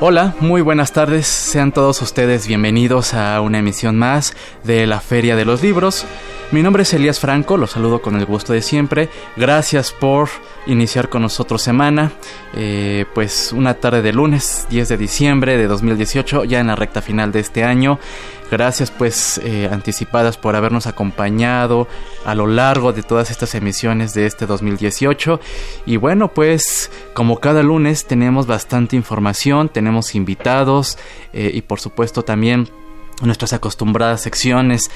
Hola, muy buenas tardes, sean todos ustedes bienvenidos a una emisión más de la Feria de los Libros. Mi nombre es Elías Franco, los saludo con el gusto de siempre. Gracias por iniciar con nosotros semana. Eh, pues una tarde de lunes, 10 de diciembre de 2018, ya en la recta final de este año. Gracias pues eh, anticipadas por habernos acompañado a lo largo de todas estas emisiones de este 2018. Y bueno pues como cada lunes tenemos bastante información, tenemos invitados eh, y por supuesto también nuestras acostumbradas secciones.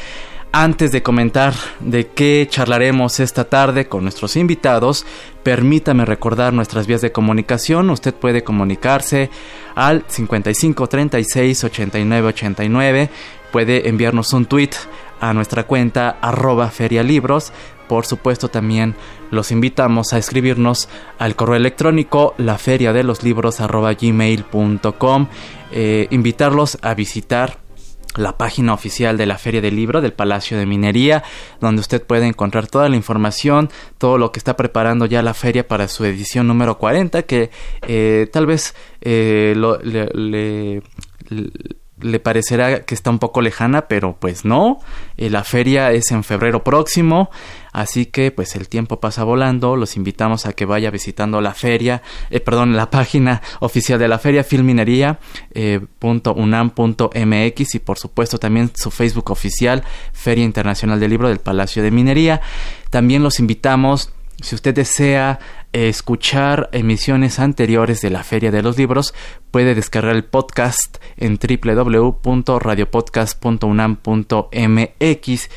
Antes de comentar de qué charlaremos esta tarde con nuestros invitados, permítame recordar nuestras vías de comunicación. Usted puede comunicarse al 55 36 89 89 puede enviarnos un tweet a nuestra cuenta arroba ferialibros. Por supuesto también los invitamos a escribirnos al correo electrónico gmail.com. Eh, invitarlos a visitar la página oficial de la Feria del Libro del Palacio de Minería, donde usted puede encontrar toda la información, todo lo que está preparando ya la feria para su edición número 40, que eh, tal vez eh, le, le parecerá que está un poco lejana, pero pues no. Eh, la feria es en febrero próximo, así que pues el tiempo pasa volando. Los invitamos a que vaya visitando la feria, eh, perdón, la página oficial de la feria filminería.unam.mx eh, y por supuesto también su Facebook oficial Feria Internacional del Libro del Palacio de Minería. También los invitamos si usted desea escuchar emisiones anteriores de la Feria de los Libros, puede descargar el podcast en www.radiopodcast.unam.mx.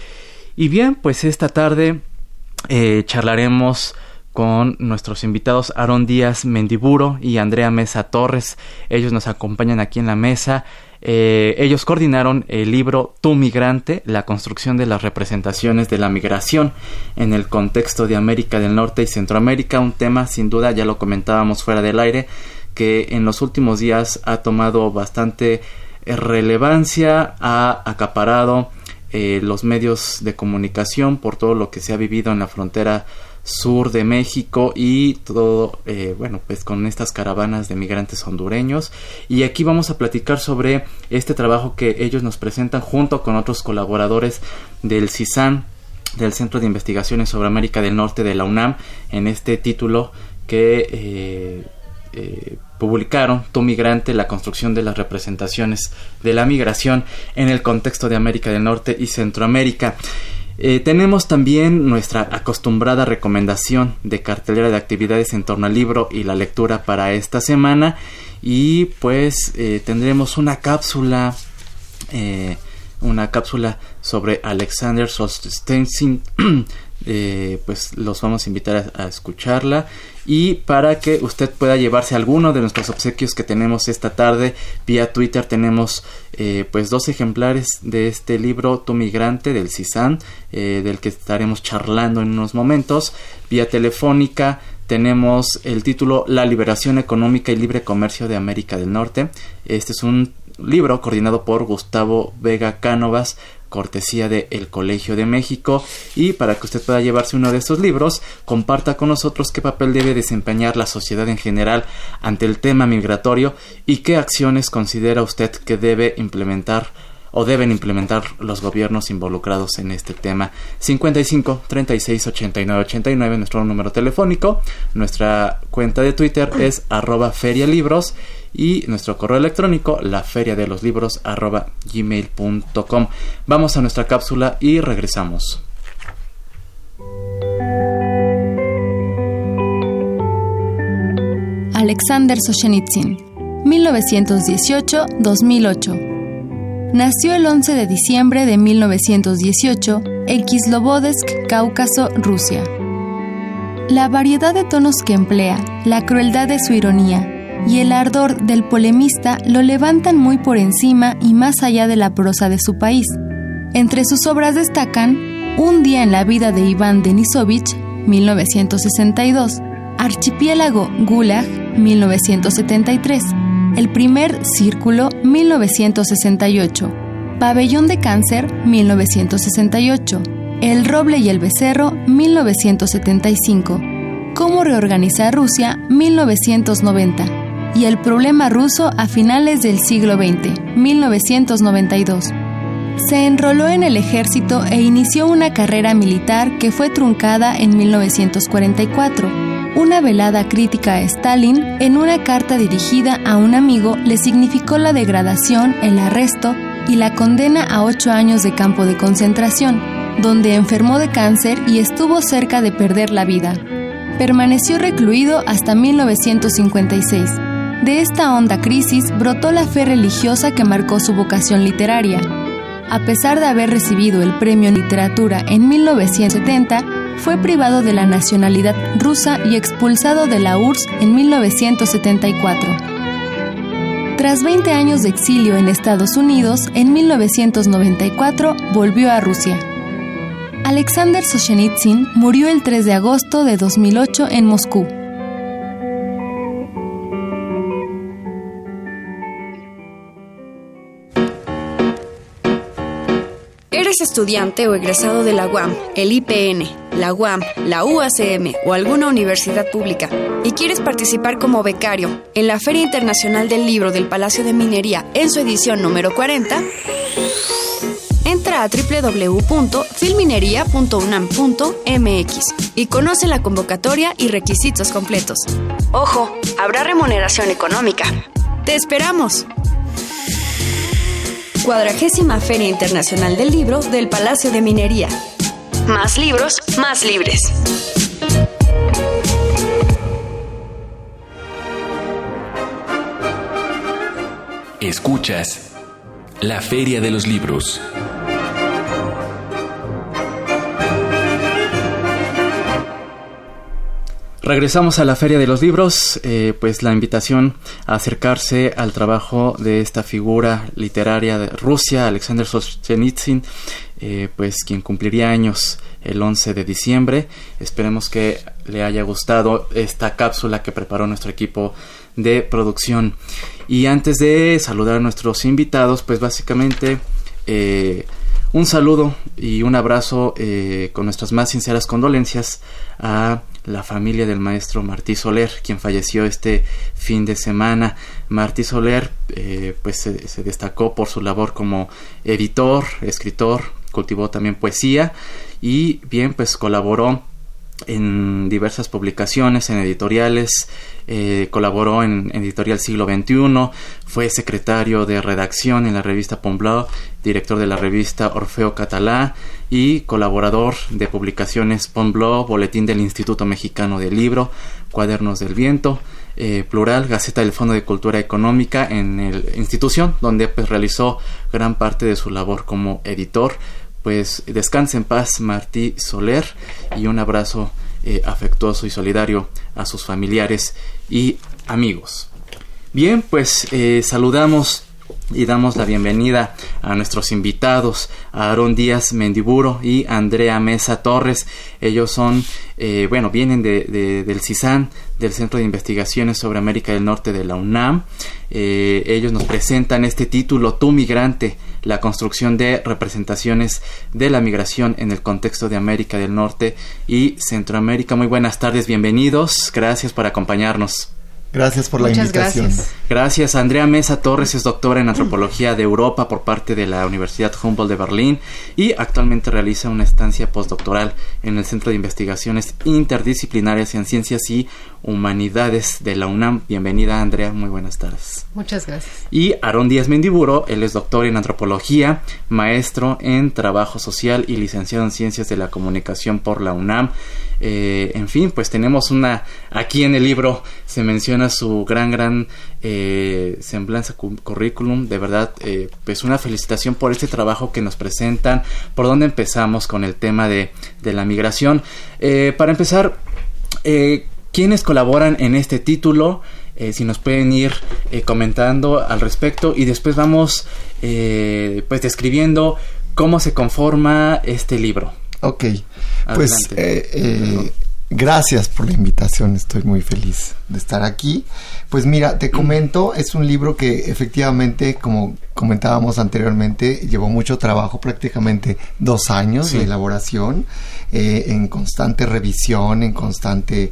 Y bien, pues esta tarde eh, charlaremos con nuestros invitados Aaron Díaz Mendiburo y Andrea Mesa Torres. Ellos nos acompañan aquí en la mesa. Eh, ellos coordinaron el libro Tu Migrante, la construcción de las representaciones de la migración en el contexto de América del Norte y Centroamérica, un tema sin duda, ya lo comentábamos fuera del aire, que en los últimos días ha tomado bastante relevancia, ha acaparado eh, los medios de comunicación por todo lo que se ha vivido en la frontera sur de México y todo, eh, bueno, pues con estas caravanas de migrantes hondureños. Y aquí vamos a platicar sobre este trabajo que ellos nos presentan junto con otros colaboradores del CISAN, del Centro de Investigaciones sobre América del Norte de la UNAM, en este título que eh, publicaron Tu Migrante, la construcción de las representaciones de la migración en el contexto de América del Norte y Centroamérica. Eh, tenemos también nuestra acostumbrada recomendación de cartelera de actividades en torno al libro y la lectura para esta semana. Y pues eh, tendremos una cápsula eh, una cápsula sobre Alexander Solzhenitsyn. Pues los vamos a invitar a escucharla y para que usted pueda llevarse alguno de nuestros obsequios que tenemos esta tarde. Vía Twitter tenemos eh, pues dos ejemplares de este libro Tu migrante del CISAN eh, del que estaremos charlando en unos momentos. Vía telefónica tenemos el título La liberación económica y libre comercio de América del Norte. Este es un libro coordinado por Gustavo Vega Cánovas cortesía de El Colegio de México. Y para que usted pueda llevarse uno de estos libros, comparta con nosotros qué papel debe desempeñar la sociedad en general ante el tema migratorio y qué acciones considera usted que debe implementar o deben implementar los gobiernos involucrados en este tema. 55 36 89 89 nuestro número telefónico, nuestra cuenta de Twitter es arroba ferialibros y nuestro correo electrónico la arroba gmail.com. Vamos a nuestra cápsula y regresamos. Alexander Solzhenitsyn, 1918-2008. Nació el 11 de diciembre de 1918 en Kislovodsk, Cáucaso, Rusia. La variedad de tonos que emplea, la crueldad de su ironía, y el ardor del polemista lo levantan muy por encima y más allá de la prosa de su país. Entre sus obras destacan Un día en la vida de Iván Denisovich, 1962, Archipiélago Gulag, 1973, El primer círculo, 1968, Pabellón de Cáncer, 1968, El roble y el becerro, 1975, Cómo reorganizar Rusia, 1990, y El problema ruso a finales del siglo XX, 1992. Se enroló en el ejército e inició una carrera militar que fue truncada en 1944. Una velada crítica a Stalin, en una carta dirigida a un amigo, le significó la degradación, el arresto y la condena a ocho años de campo de concentración, donde enfermó de cáncer y estuvo cerca de perder la vida. Permaneció recluido hasta 1956. De esta honda crisis brotó la fe religiosa que marcó su vocación literaria a pesar de haber recibido el premio en literatura en 1970, fue privado de la nacionalidad rusa y expulsado de la URSS en 1974. Tras 20 años de exilio en Estados Unidos, en 1994 volvió a Rusia. Alexander Solzhenitsyn murió el 3 de agosto de 2008 en Moscú. estudiante o egresado de la UAM, el IPN, la UAM, la UACM o alguna universidad pública y quieres participar como becario en la Feria Internacional del Libro del Palacio de Minería en su edición número 40, entra a www.filminería.unam.mx y conoce la convocatoria y requisitos completos. Ojo, habrá remuneración económica. ¡Te esperamos! Cuadragésima Feria Internacional del Libro del Palacio de Minería. Más libros, más libres. Escuchas la Feria de los Libros. Regresamos a la Feria de los Libros, eh, pues la invitación a acercarse al trabajo de esta figura literaria de Rusia, Alexander Solzhenitsyn, eh, pues quien cumpliría años el 11 de diciembre. Esperemos que le haya gustado esta cápsula que preparó nuestro equipo de producción. Y antes de saludar a nuestros invitados, pues básicamente eh, un saludo y un abrazo con nuestras más sinceras condolencias a la familia del maestro Martí Soler, quien falleció este fin de semana. Martí Soler eh, pues se, destacó por su labor como editor, escritor, cultivó también poesía y bien pues colaboró en diversas publicaciones, en editoriales, eh, colaboró en, Editorial Siglo XXI, fue secretario de redacción en la revista Pomblau, director de la revista Orfeo Catalá y colaborador de publicaciones Pomblau, Boletín del Instituto Mexicano del Libro, Cuadernos del Viento, eh, Plural, Gaceta del Fondo de Cultura Económica en la institución, donde pues, realizó gran parte de su labor como editor. Pues descanse en paz Martí Soler y un abrazo eh, afectuoso y solidario a sus familiares y amigos. Bien, pues eh, saludamos y damos la bienvenida a nuestros invitados, a Aarón Díaz Mendiburo y Andrea Mesa Torres. Ellos son, eh, bueno, vienen de, del CISAN, del Centro de Investigaciones sobre América del Norte de la UNAM. ellos nos presentan este título, Tu migrante, la construcción de representaciones de la migración en el contexto de América del Norte y Centroamérica. Muy buenas tardes, bienvenidos. Gracias por acompañarnos. Gracias por la invitación. Gracias. gracias. Andrea Mesa Torres es doctora en antropología de Europa por parte de la Universidad Humboldt de Berlín y actualmente realiza una estancia postdoctoral en el Centro de Investigaciones Interdisciplinarias en Ciencias y Humanidades de la UNAM. Bienvenida, Andrea. Muy buenas tardes. Muchas gracias. Y Aarón Díaz Mendiburo, él es doctor en antropología, maestro en trabajo social y licenciado en ciencias de la comunicación por la UNAM. Eh, en fin, pues tenemos una, aquí en el libro se menciona su gran, gran eh, semblanza currículum, de verdad, eh, pues una felicitación por este trabajo que nos presentan, por dónde empezamos con el tema de, de la migración. para empezar, ¿quiénes colaboran en este título? eh, si nos pueden ir eh, comentando al respecto y después vamos pues describiendo cómo se conforma este libro. Ok, pues gracias por la invitación, estoy muy feliz de estar aquí. Pues mira, te comento, es un libro que efectivamente, como comentábamos anteriormente, llevó mucho trabajo, prácticamente dos años de elaboración, eh, en constante revisión, en constante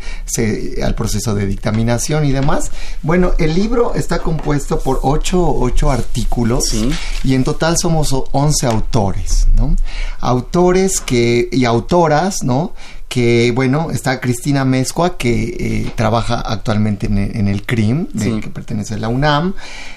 al proceso de dictaminación y demás. Bueno, el libro está compuesto por ocho, ocho artículos y en total somos once autores, ¿no? Autores que, y autoras, ¿no? Que bueno, está Cristina Mezcua, que eh, trabaja actualmente en, el CRIM, que pertenece a la UNAM.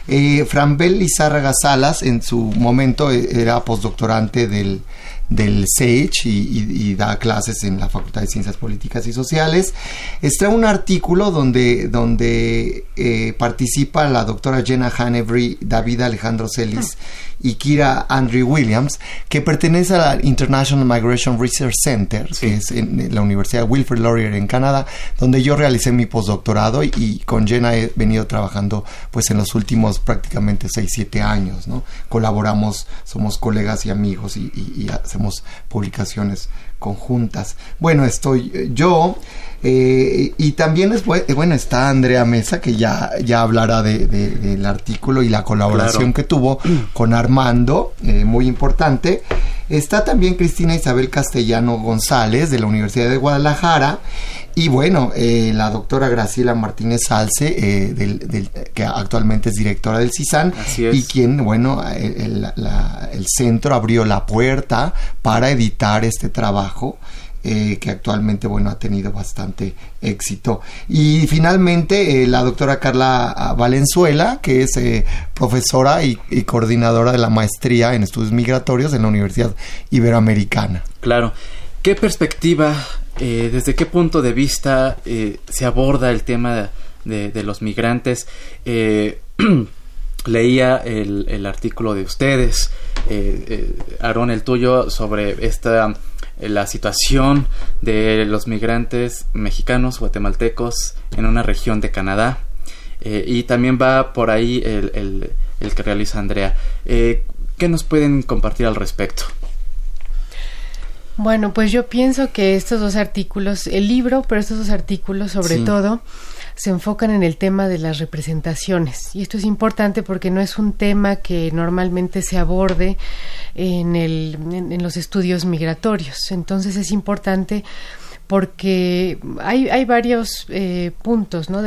Eh, Franbel Lizárraga Salas, en su momento eh, era postdoctorante del, del SAGE y, da clases en la Facultad de Ciencias Políticas y Sociales. Está un artículo donde, donde eh, participa la doctora Jenna Hanebry, David Alejandro Celis y Kira Andrew Williams, que pertenece a la International Migration Research Center, que es en la Universidad Wilfrid Laurier en Canadá, donde yo realicé mi postdoctorado y, con Jenna he venido trabajando pues en los últimos prácticamente 6, 7 años, ¿no? Colaboramos, somos colegas y amigos y, y hacemos publicaciones conjuntas. Bueno, estoy eh, yo eh, y también es bueno está Andrea Mesa que ya ya hablará de, del artículo y la colaboración que tuvo con Armando, eh, muy importante. Está también Cristina Isabel Castellano González de la Universidad de Guadalajara y bueno, la doctora Graciela Martínez Salce, del, que actualmente es directora del CISAN, y quien, bueno, el, el, centro abrió la puerta para editar este trabajo eh, que actualmente bueno ha tenido bastante éxito. Y finalmente eh, la doctora Carla Valenzuela que es eh, profesora y, coordinadora de la maestría en estudios migratorios en la Universidad Iberoamericana. Claro. Qué perspectiva desde qué punto de vista se aborda el tema de, los migrantes leía el, artículo de ustedes, eh, Aarón, el tuyo, sobre esta la situación de los migrantes mexicanos, guatemaltecos en una región de Canadá. Eh, y también va por ahí el, el, que realiza Andrea. Eh, ¿Qué nos pueden compartir al respecto? Bueno, pues yo pienso que estos dos artículos, el libro, pero estos dos artículos sobre todo, se enfocan en el tema de las representaciones. Y esto es importante porque no es un tema que normalmente se aborde en, el, en, los estudios migratorios. Entonces es importante porque hay, hay varios eh, puntos ¿no?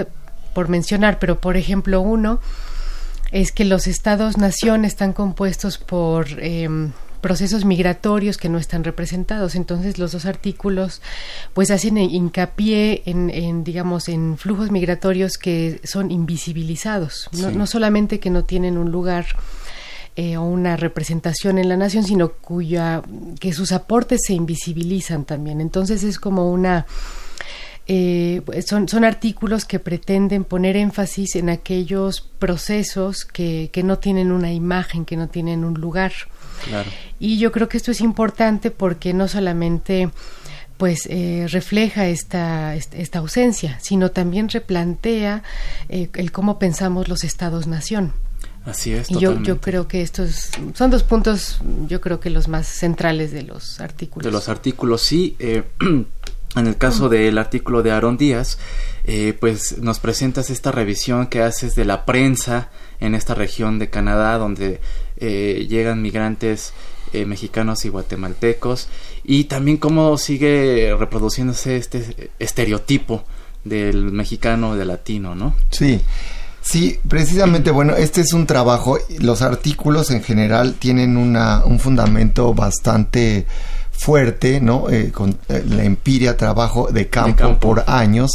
por mencionar, pero por ejemplo uno es que los estados-nación están compuestos por... Em, procesos migratorios que no están representados. Entonces los dos artículos pues hacen hincapié en, digamos en flujos migratorios que son invisibilizados, no, solamente que no tienen un lugar eh, o una representación en la nación, sino cuya que sus aportes se invisibilizan también. Entonces es como una eh, son, son artículos que pretenden poner énfasis en aquellos procesos que, que no tienen una imagen, que no tienen un lugar. Y yo creo que esto es importante porque no solamente pues eh, refleja esta, esta ausencia, sino también replantea eh, el cómo pensamos los estados-nación. Así es. Y yo, yo creo que estos son dos puntos, yo creo que los más centrales de los artículos. De los artículos, sí. Eh, en el caso del artículo de Aaron Díaz, pues nos presentas esta revisión que haces de la prensa en esta región de Canadá donde eh, llegan migrantes eh, mexicanos y guatemaltecos y también cómo sigue reproduciéndose este estereotipo del mexicano del latino, ¿no? Sí. Sí, precisamente, bueno, este es un trabajo, los artículos en general tienen una, un fundamento bastante fuerte, ¿no? Eh, con eh, la empiria, trabajo de campo, por años.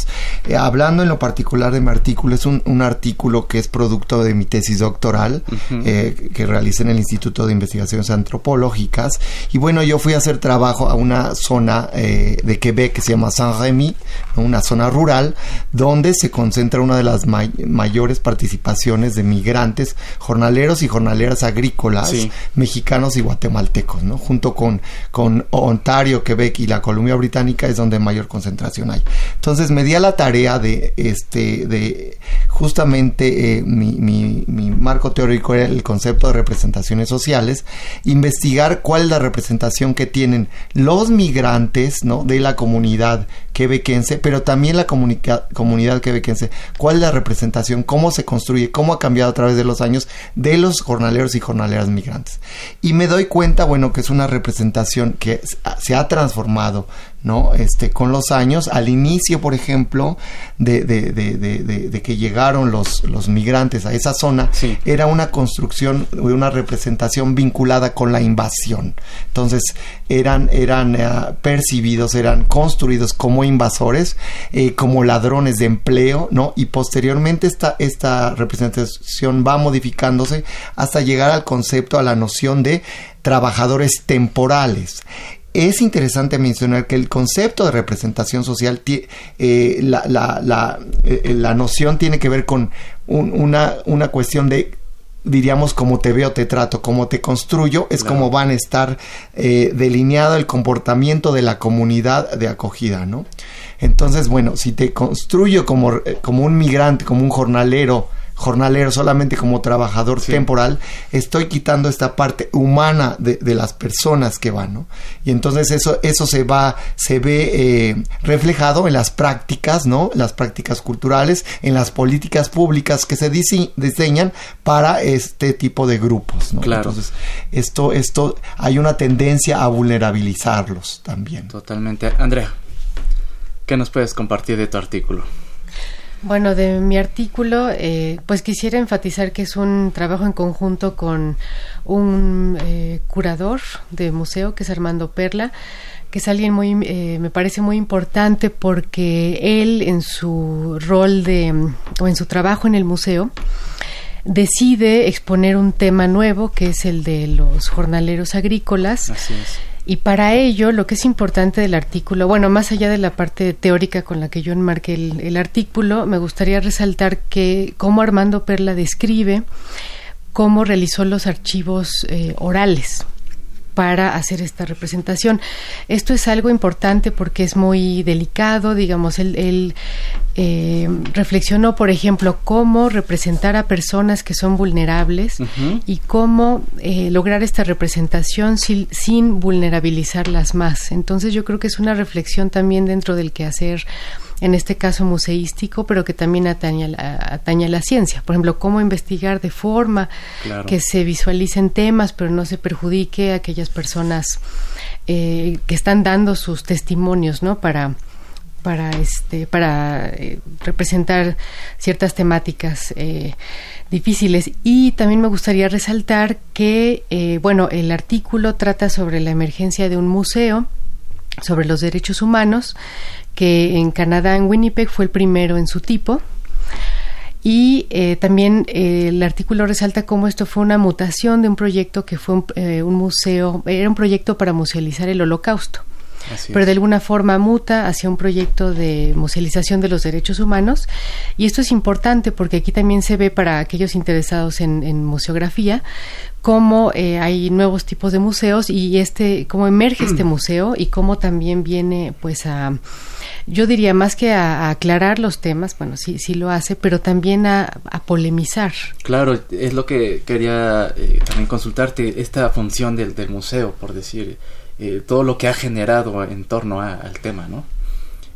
Eh, hablando en lo particular de mi artículo, es un, artículo que es producto de mi tesis doctoral que realicé en el Instituto de Investigaciones Antropológicas. Y bueno, yo fui a hacer trabajo a una zona de Quebec que se llama Saint-Rémy, una zona rural, donde se concentra una de las mayores participaciones de migrantes, jornaleros y jornaleras agrícolas mexicanos y guatemaltecos, ¿no? Junto con, con Ontario, Quebec y la Columbia Británica es donde mayor concentración hay. Entonces me di a la tarea de, este, de justamente eh, mi, mi, mi, marco teórico era el concepto de representaciones sociales, investigar cuál es la representación que tienen los migrantes ¿no? de la comunidad quebequense, pero también la comunidad quebequense, cuál es la representación, cómo se construye, cómo ha cambiado a través de los años de los jornaleros y jornaleras migrantes. Y me doy cuenta, bueno, que es una representación que se ha transformado ¿no? Este, con los años, al inicio, por ejemplo, de, de, de, de que llegaron los, los, migrantes a esa zona, era una construcción, una representación vinculada con la invasión. Entonces, eran, eran eh, percibidos, eran construidos como invasores, eh, como ladrones de empleo, ¿no? Y posteriormente esta, esta representación va modificándose hasta llegar al concepto, a la noción de trabajadores temporales es interesante mencionar que el concepto de representación social, eh, la, la, eh, la, noción tiene que ver con una, una cuestión de diríamos como te veo, te trato, como te construyo, es como van a estar eh, delineado el comportamiento de la comunidad de acogida, ¿no? Entonces, bueno, si te construyo como, como un migrante, como un jornalero, jornalero, solamente como trabajador temporal, estoy quitando esta parte humana de, de, las personas que van, ¿no? Y entonces eso, eso se va, se ve eh, reflejado en las prácticas, ¿no? Las prácticas culturales, en las políticas públicas que se diseñan para este tipo de grupos, ¿no? Claro. Entonces, esto, esto, hay una tendencia a vulnerabilizarlos también. Totalmente. Andrea, ¿qué nos puedes compartir de tu artículo? Bueno, de mi artículo, eh, pues quisiera enfatizar que es un trabajo en conjunto con un eh, curador de museo, que es Armando Perla, que es alguien muy, eh, me parece muy importante porque él en su rol de, o en su trabajo en el museo, decide exponer un tema nuevo, que es el de los jornaleros agrícolas. Así es y para ello, lo que es importante del artículo, bueno, más allá de la parte teórica con la que yo enmarqué el, artículo, me gustaría resaltar que cómo Armando Perla describe cómo realizó los archivos eh, orales para hacer esta representación. Esto es algo importante porque es muy delicado, digamos, él, eh, reflexionó, por ejemplo, cómo representar a personas que son vulnerables y cómo eh, lograr esta representación sin, sin vulnerabilizarlas más. Entonces yo creo que es una reflexión también dentro del quehacer en este caso museístico, pero que también atañe a, atañe a la ciencia. Por ejemplo, cómo investigar de forma que se visualicen temas, pero no se perjudique a aquellas personas eh, que están dando sus testimonios, ¿no? Para para este para eh, representar ciertas temáticas eh, difíciles y también me gustaría resaltar que bueno el artículo trata sobre la emergencia de un museo sobre los derechos humanos que en Canadá, en Winnipeg, fue el primero en su tipo. Y eh, también eh, el artículo resalta cómo esto fue una mutación de un proyecto que fue un, eh, museo, era un proyecto para musealizar el holocausto. pero de alguna forma muta hacia un proyecto de musealización de los derechos humanos. Y esto es importante porque aquí también se ve para aquellos interesados en, en museografía cómo eh, hay nuevos tipos de museos y este cómo emerge este museo y cómo también viene pues a yo diría más que a, aclarar los temas, bueno, sí, sí lo hace, pero también a, polemizar. Claro, es lo que quería eh, también consultarte, esta función del, del museo, por decir, eh, todo lo que ha generado en torno al tema, ¿no?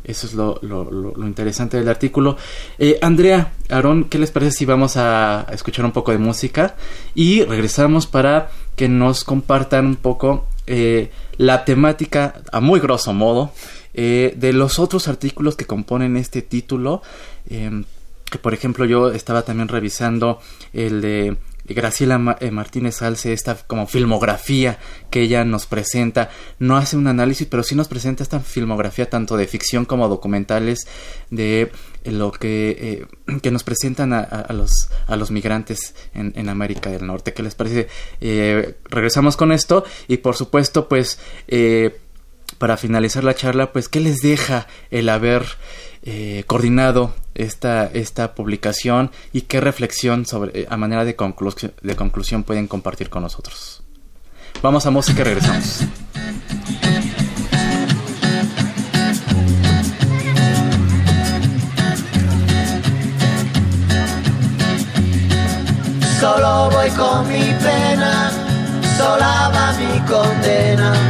Eso es lo, lo, interesante del artículo. Eh, Andrea, Aarón, ¿qué les parece si vamos a escuchar un poco de música? Y regresamos para que nos compartan un poco eh, la temática, a muy grosso modo, eh, de los otros artículos que componen este título. Em, que por ejemplo yo estaba también revisando el de Graciela eh, Martínez Alce, esta como filmografía que ella nos presenta, no hace un análisis, pero sí nos presenta esta filmografía tanto de ficción como documentales de lo que, eh, que nos presentan a, los, a los migrantes en, América del Norte. ¿Qué les parece? Eh, regresamos con esto y por supuesto pues para finalizar la charla, pues, ¿qué les deja el haber eh, coordinado esta, esta publicación y qué reflexión sobre, eh, a manera de, conclusión pueden compartir con nosotros? Vamos a música regresamos. Solo voy con mi pena, sola va mi condena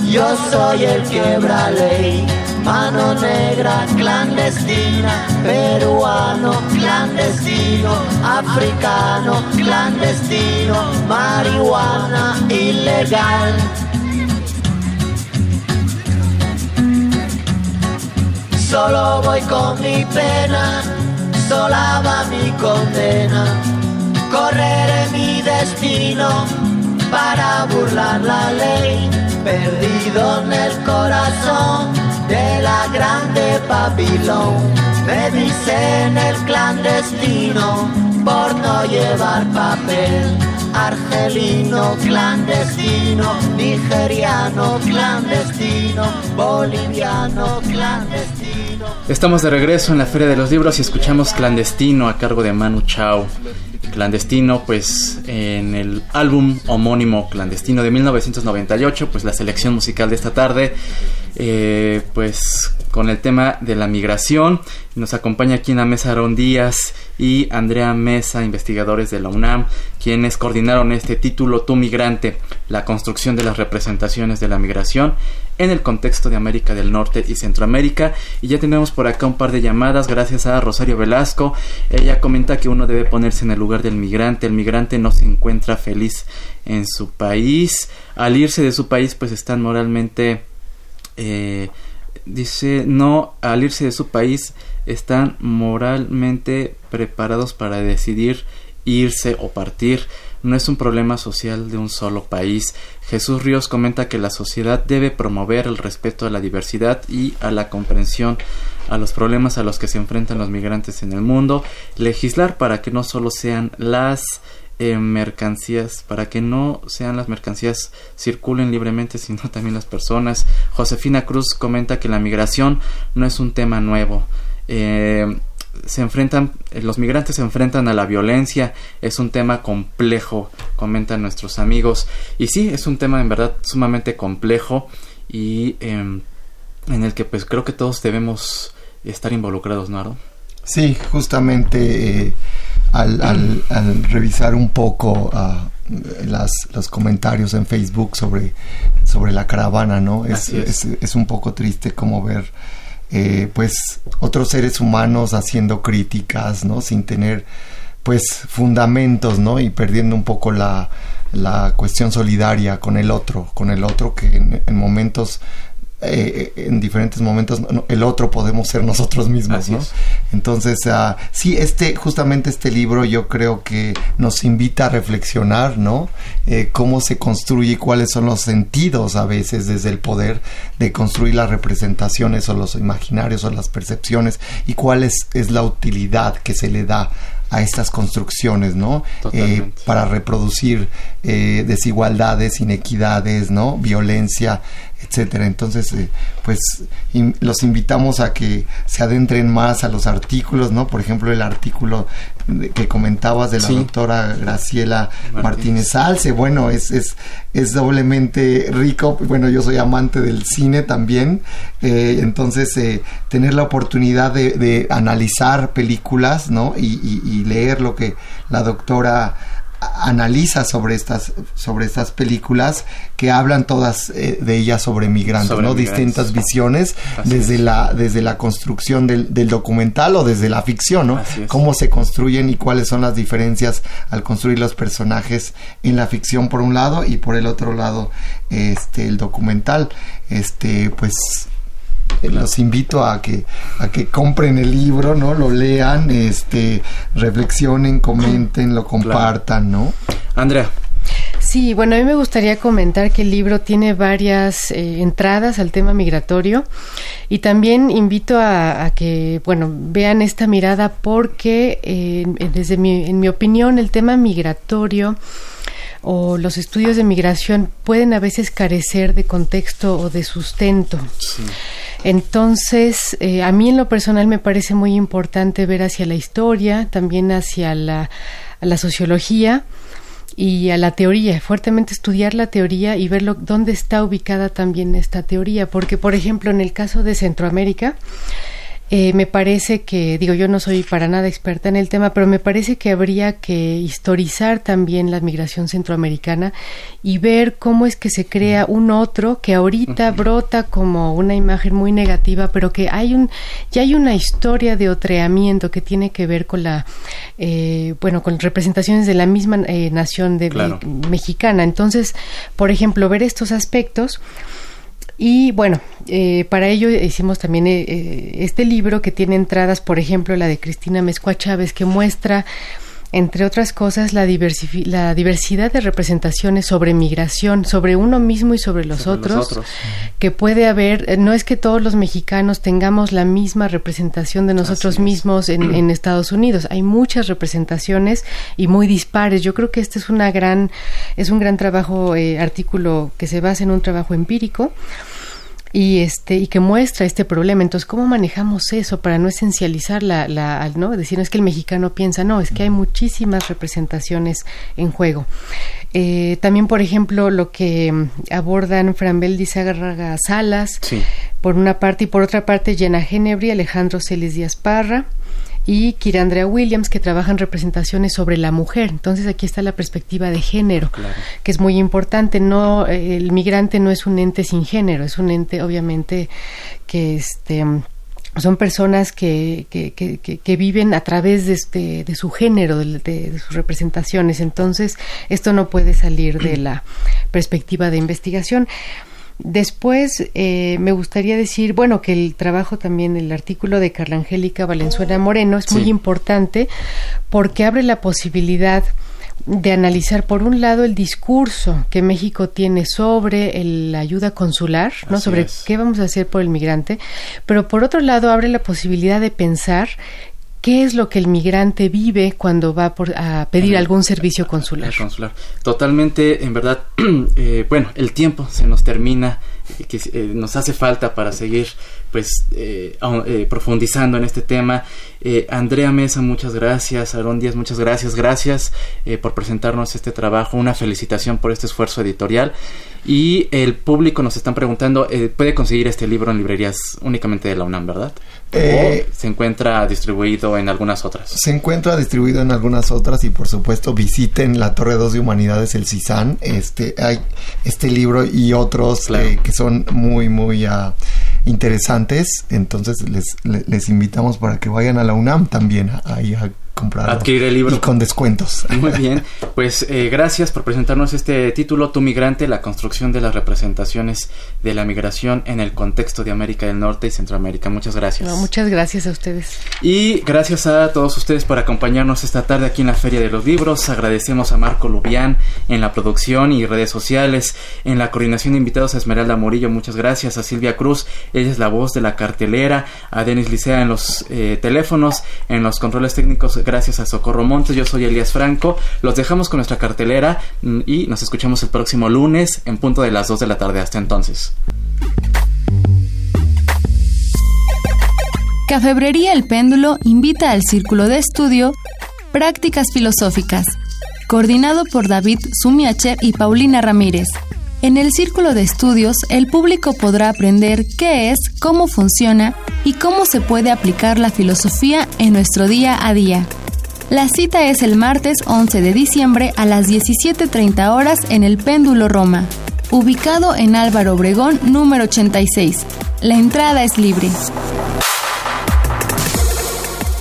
yo soy el quebra ley. Mano negra clandestina, peruano clandestino, africano clandestino, marihuana ilegal. Solo voy con mi pena, sola va mi condena. Correré mi destino para burlar la ley, perdido en el corazón de la grande Babilón. Me dicen el clandestino por no llevar papel. Argelino clandestino, nigeriano clandestino, boliviano clandestino. Estamos de regreso en la Feria de los Libros y escuchamos Clandestino a cargo de Manu Chao. Clandestino, pues en el álbum homónimo Clandestino de 1998, pues la selección musical de esta tarde, eh, pues con el tema de la migración. Nos acompaña aquí en la mesa Aaron Díaz y Andrea Mesa, investigadores de la UNAM, quienes coordinaron este título Tu Migrante, la construcción de las representaciones de la migración en el contexto de América del Norte y Centroamérica. Y ya tenemos por acá un par de llamadas gracias a Rosario Velasco. Ella comenta que uno debe ponerse en el lugar del migrante. El migrante no se encuentra feliz en su país. Al irse de su país pues están moralmente... Eh, dice, no, al irse de su país están moralmente preparados para decidir irse o partir. No es un problema social de un solo país. Jesús Ríos comenta que la sociedad debe promover el respeto a la diversidad y a la comprensión a los problemas a los que se enfrentan los migrantes en el mundo, legislar para que no solo sean las eh, mercancías, para que no sean las mercancías circulen libremente, sino también las personas. Josefina Cruz comenta que la migración no es un tema nuevo. Eh, se enfrentan, eh, los migrantes se enfrentan a la violencia, es un tema complejo, comentan nuestros amigos. Y sí, es un tema en verdad sumamente complejo y em, en el que pues creo que todos debemos estar involucrados, ¿no, Sí, justamente eh, al, al, revisar un poco uh, las, los comentarios en Facebook sobre, sobre la caravana, ¿no? Es, es. es, un poco triste como ver eh, pues otros seres humanos haciendo críticas, ¿no? Sin tener pues fundamentos, ¿no? Y perdiendo un poco la, la cuestión solidaria con el otro, con el otro que en momentos eh, en diferentes momentos el otro podemos ser nosotros mismos, ¿no? Entonces, uh, sí, este, justamente este libro yo creo que nos invita a reflexionar, ¿no? Eh, cómo se construye y cuáles son los sentidos a veces desde el poder de construir las representaciones o los imaginarios o las percepciones y cuál es, es la utilidad que se le da a estas construcciones, ¿no? Eh, para reproducir eh, desigualdades, inequidades, ¿no? Violencia, etcétera. Entonces, eh, pues los invitamos a que se adentren más a los artículos, ¿no? Por ejemplo, el artículo que comentabas de la doctora Graciela Martínez. Alce, bueno, es, es, es doblemente rico. Bueno, yo soy amante del cine también, entonces tener la oportunidad de, analizar películas, ¿no? y leer lo que la doctora analiza sobre estas, sobre estas películas que hablan todas eh, de ellas sobre migrantes, ¿no? Distintas visiones desde la, desde la construcción del, del, documental o desde la ficción, ¿no? Cómo se construyen y cuáles son las diferencias al construir los personajes en la ficción por un lado y por el otro lado este el documental. Este, pues los invito a que a que compren el libro, ¿no? Lo lean, este, reflexionen, comenten, lo compartan, ¿no? Andrea. Sí, bueno, a mí me gustaría comentar que el libro tiene varias eh, entradas al tema migratorio y también invito a, que, bueno, vean esta mirada porque eh, desde mi, en mi opinión el tema migratorio o los estudios de migración pueden a veces carecer de contexto o de sustento. Sí. Entonces, eh, a mí en lo personal me parece muy importante ver hacia la historia, también hacia la, la sociología y a la teoría, fuertemente estudiar la teoría y ver dónde está ubicada también esta teoría, porque por ejemplo en el caso de Centroamérica, eh, me parece que, digo, yo no soy para nada experta en el tema, pero me parece que habría que historizar también la migración centroamericana y ver cómo es que se crea un otro que ahorita brota como una imagen muy negativa, pero que hay un, ya hay una historia de otreamiento que tiene que ver con la, eh, bueno, con representaciones de la misma eh, nación de, mexicana. Entonces, por ejemplo, ver estos aspectos y bueno, eh, para ello hicimos también eh, eh, este libro que tiene entradas, por ejemplo, la de Cristina Mezcua Chávez, que muestra entre otras cosas, la, la, diversidad de representaciones sobre migración, sobre uno mismo y sobre los, otros, que puede haber, no es que todos los mexicanos tengamos la misma representación de nosotros mismos en, en, Estados Unidos, hay muchas representaciones y muy dispares. Yo creo que este es una gran, es un gran trabajo, eh, artículo que se basa en un trabajo empírico y este y que muestra este problema. Entonces cómo manejamos eso para no esencializar la, la no decir no es que el mexicano piensa no es que hay muchísimas representaciones en juego. Eh, también por ejemplo lo que abordan Frambel Dizárraga Salas por una parte y por otra parte Jenna Genebri Alejandro Celis Díaz Parra y Kirandrea Williams, que trabajan representaciones sobre la mujer. Entonces aquí está la perspectiva de género, que es muy importante. No, el migrante no es un ente sin género, es un ente obviamente que este son personas que, que, que, que, viven a través de, este, de su género, de, de, sus representaciones. Entonces, esto no puede salir de la perspectiva de investigación. Después eh, me gustaría decir, bueno, que el trabajo también, el artículo de Carla Angélica Valenzuela Moreno es muy importante porque abre la posibilidad de analizar por un lado el discurso que México tiene sobre la ayuda consular, ¿no? sobre qué vamos a hacer por el migrante, pero por otro lado abre la posibilidad de pensar ¿Qué es lo que el migrante vive cuando va por, a pedir algún servicio consular? consular? Totalmente, en verdad, eh, bueno, el tiempo se nos termina, que eh, nos hace falta para seguir pues profundizando en este tema. Andrea Mesa, muchas gracias. Aarón Díaz, muchas gracias. Gracias por presentarnos este trabajo. Una felicitación por este esfuerzo editorial. Y el público nos están preguntando, ¿puede conseguir este libro en librerías únicamente de la UNAM, verdad? Eh, se encuentra distribuido en algunas otras. Se encuentra distribuido en algunas otras y por supuesto visiten la Torre 2 de Humanidades, el CISAN. Este, hay este libro y otros eh, que son muy, muy uh, interesantes. Entonces les, les, invitamos para que vayan a la UNAM también ahí a adquirir el libro. Y con descuentos. Muy bien, pues eh, gracias por presentarnos este título, Tu migrante, la construcción de las representaciones de la migración en el contexto de América del Norte y Centroamérica. Muchas gracias. muchas gracias a ustedes. Y gracias a todos ustedes por acompañarnos esta tarde aquí en la Feria de los Libros. Agradecemos a Marco Lubián en la producción y redes sociales, en la coordinación de invitados a Esmeralda Morillo. Muchas gracias a Silvia Cruz, ella es la voz de la cartelera, a Denis Licea en los eh, teléfonos, en los controles técnicos gracias a Socorro Montes. Yo soy Elías Franco. Los dejamos con nuestra cartelera mm, y nos escuchamos el próximo lunes en punto de las 2 de la tarde. Hasta entonces. Cafebrería El Péndulo invita al Círculo de Estudio Prácticas Filosóficas, coordinado por David Sumiacher y Paulina Ramírez. En el círculo de estudios, el público podrá aprender qué es, cómo funciona y cómo se puede aplicar la filosofía en nuestro día a día. La cita es el martes 11 de diciembre a las 17.30 horas en el Péndulo Roma, ubicado en Álvaro Obregón número 86. La entrada es libre.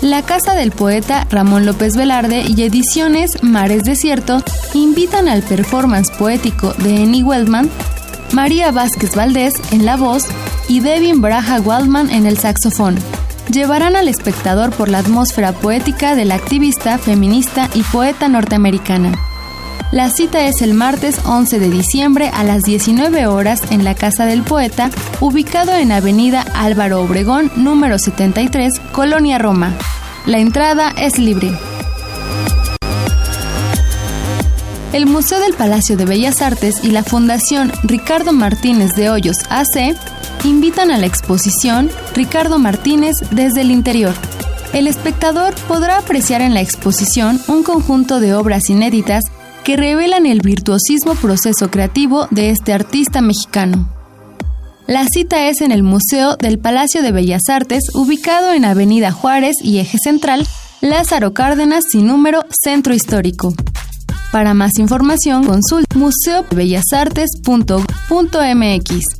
La Casa del Poeta Ramón López Velarde y Ediciones Mares Desierto invitan al performance poético de Annie Waldman, María Vázquez Valdés en la voz y Devin Braja Waldman en el saxofón. Llevarán al espectador por la atmósfera poética de la activista, feminista y poeta norteamericana. La cita es el martes 11 de diciembre a las 19 horas en la Casa del Poeta, ubicado en Avenida Álvaro Obregón, número 73, Colonia Roma. La entrada es libre. El Museo del Palacio de Bellas Artes y la Fundación Ricardo Martínez de Hoyos AC invitan a la exposición Ricardo Martínez desde el interior. El espectador podrá apreciar en la exposición un conjunto de obras inéditas que revelan el virtuosismo proceso creativo de este artista mexicano. La cita es en el Museo del Palacio de Bellas Artes, ubicado en Avenida Juárez y Eje Central, Lázaro Cárdenas sin número Centro Histórico. Para más información, consulte museobellasartes.mx.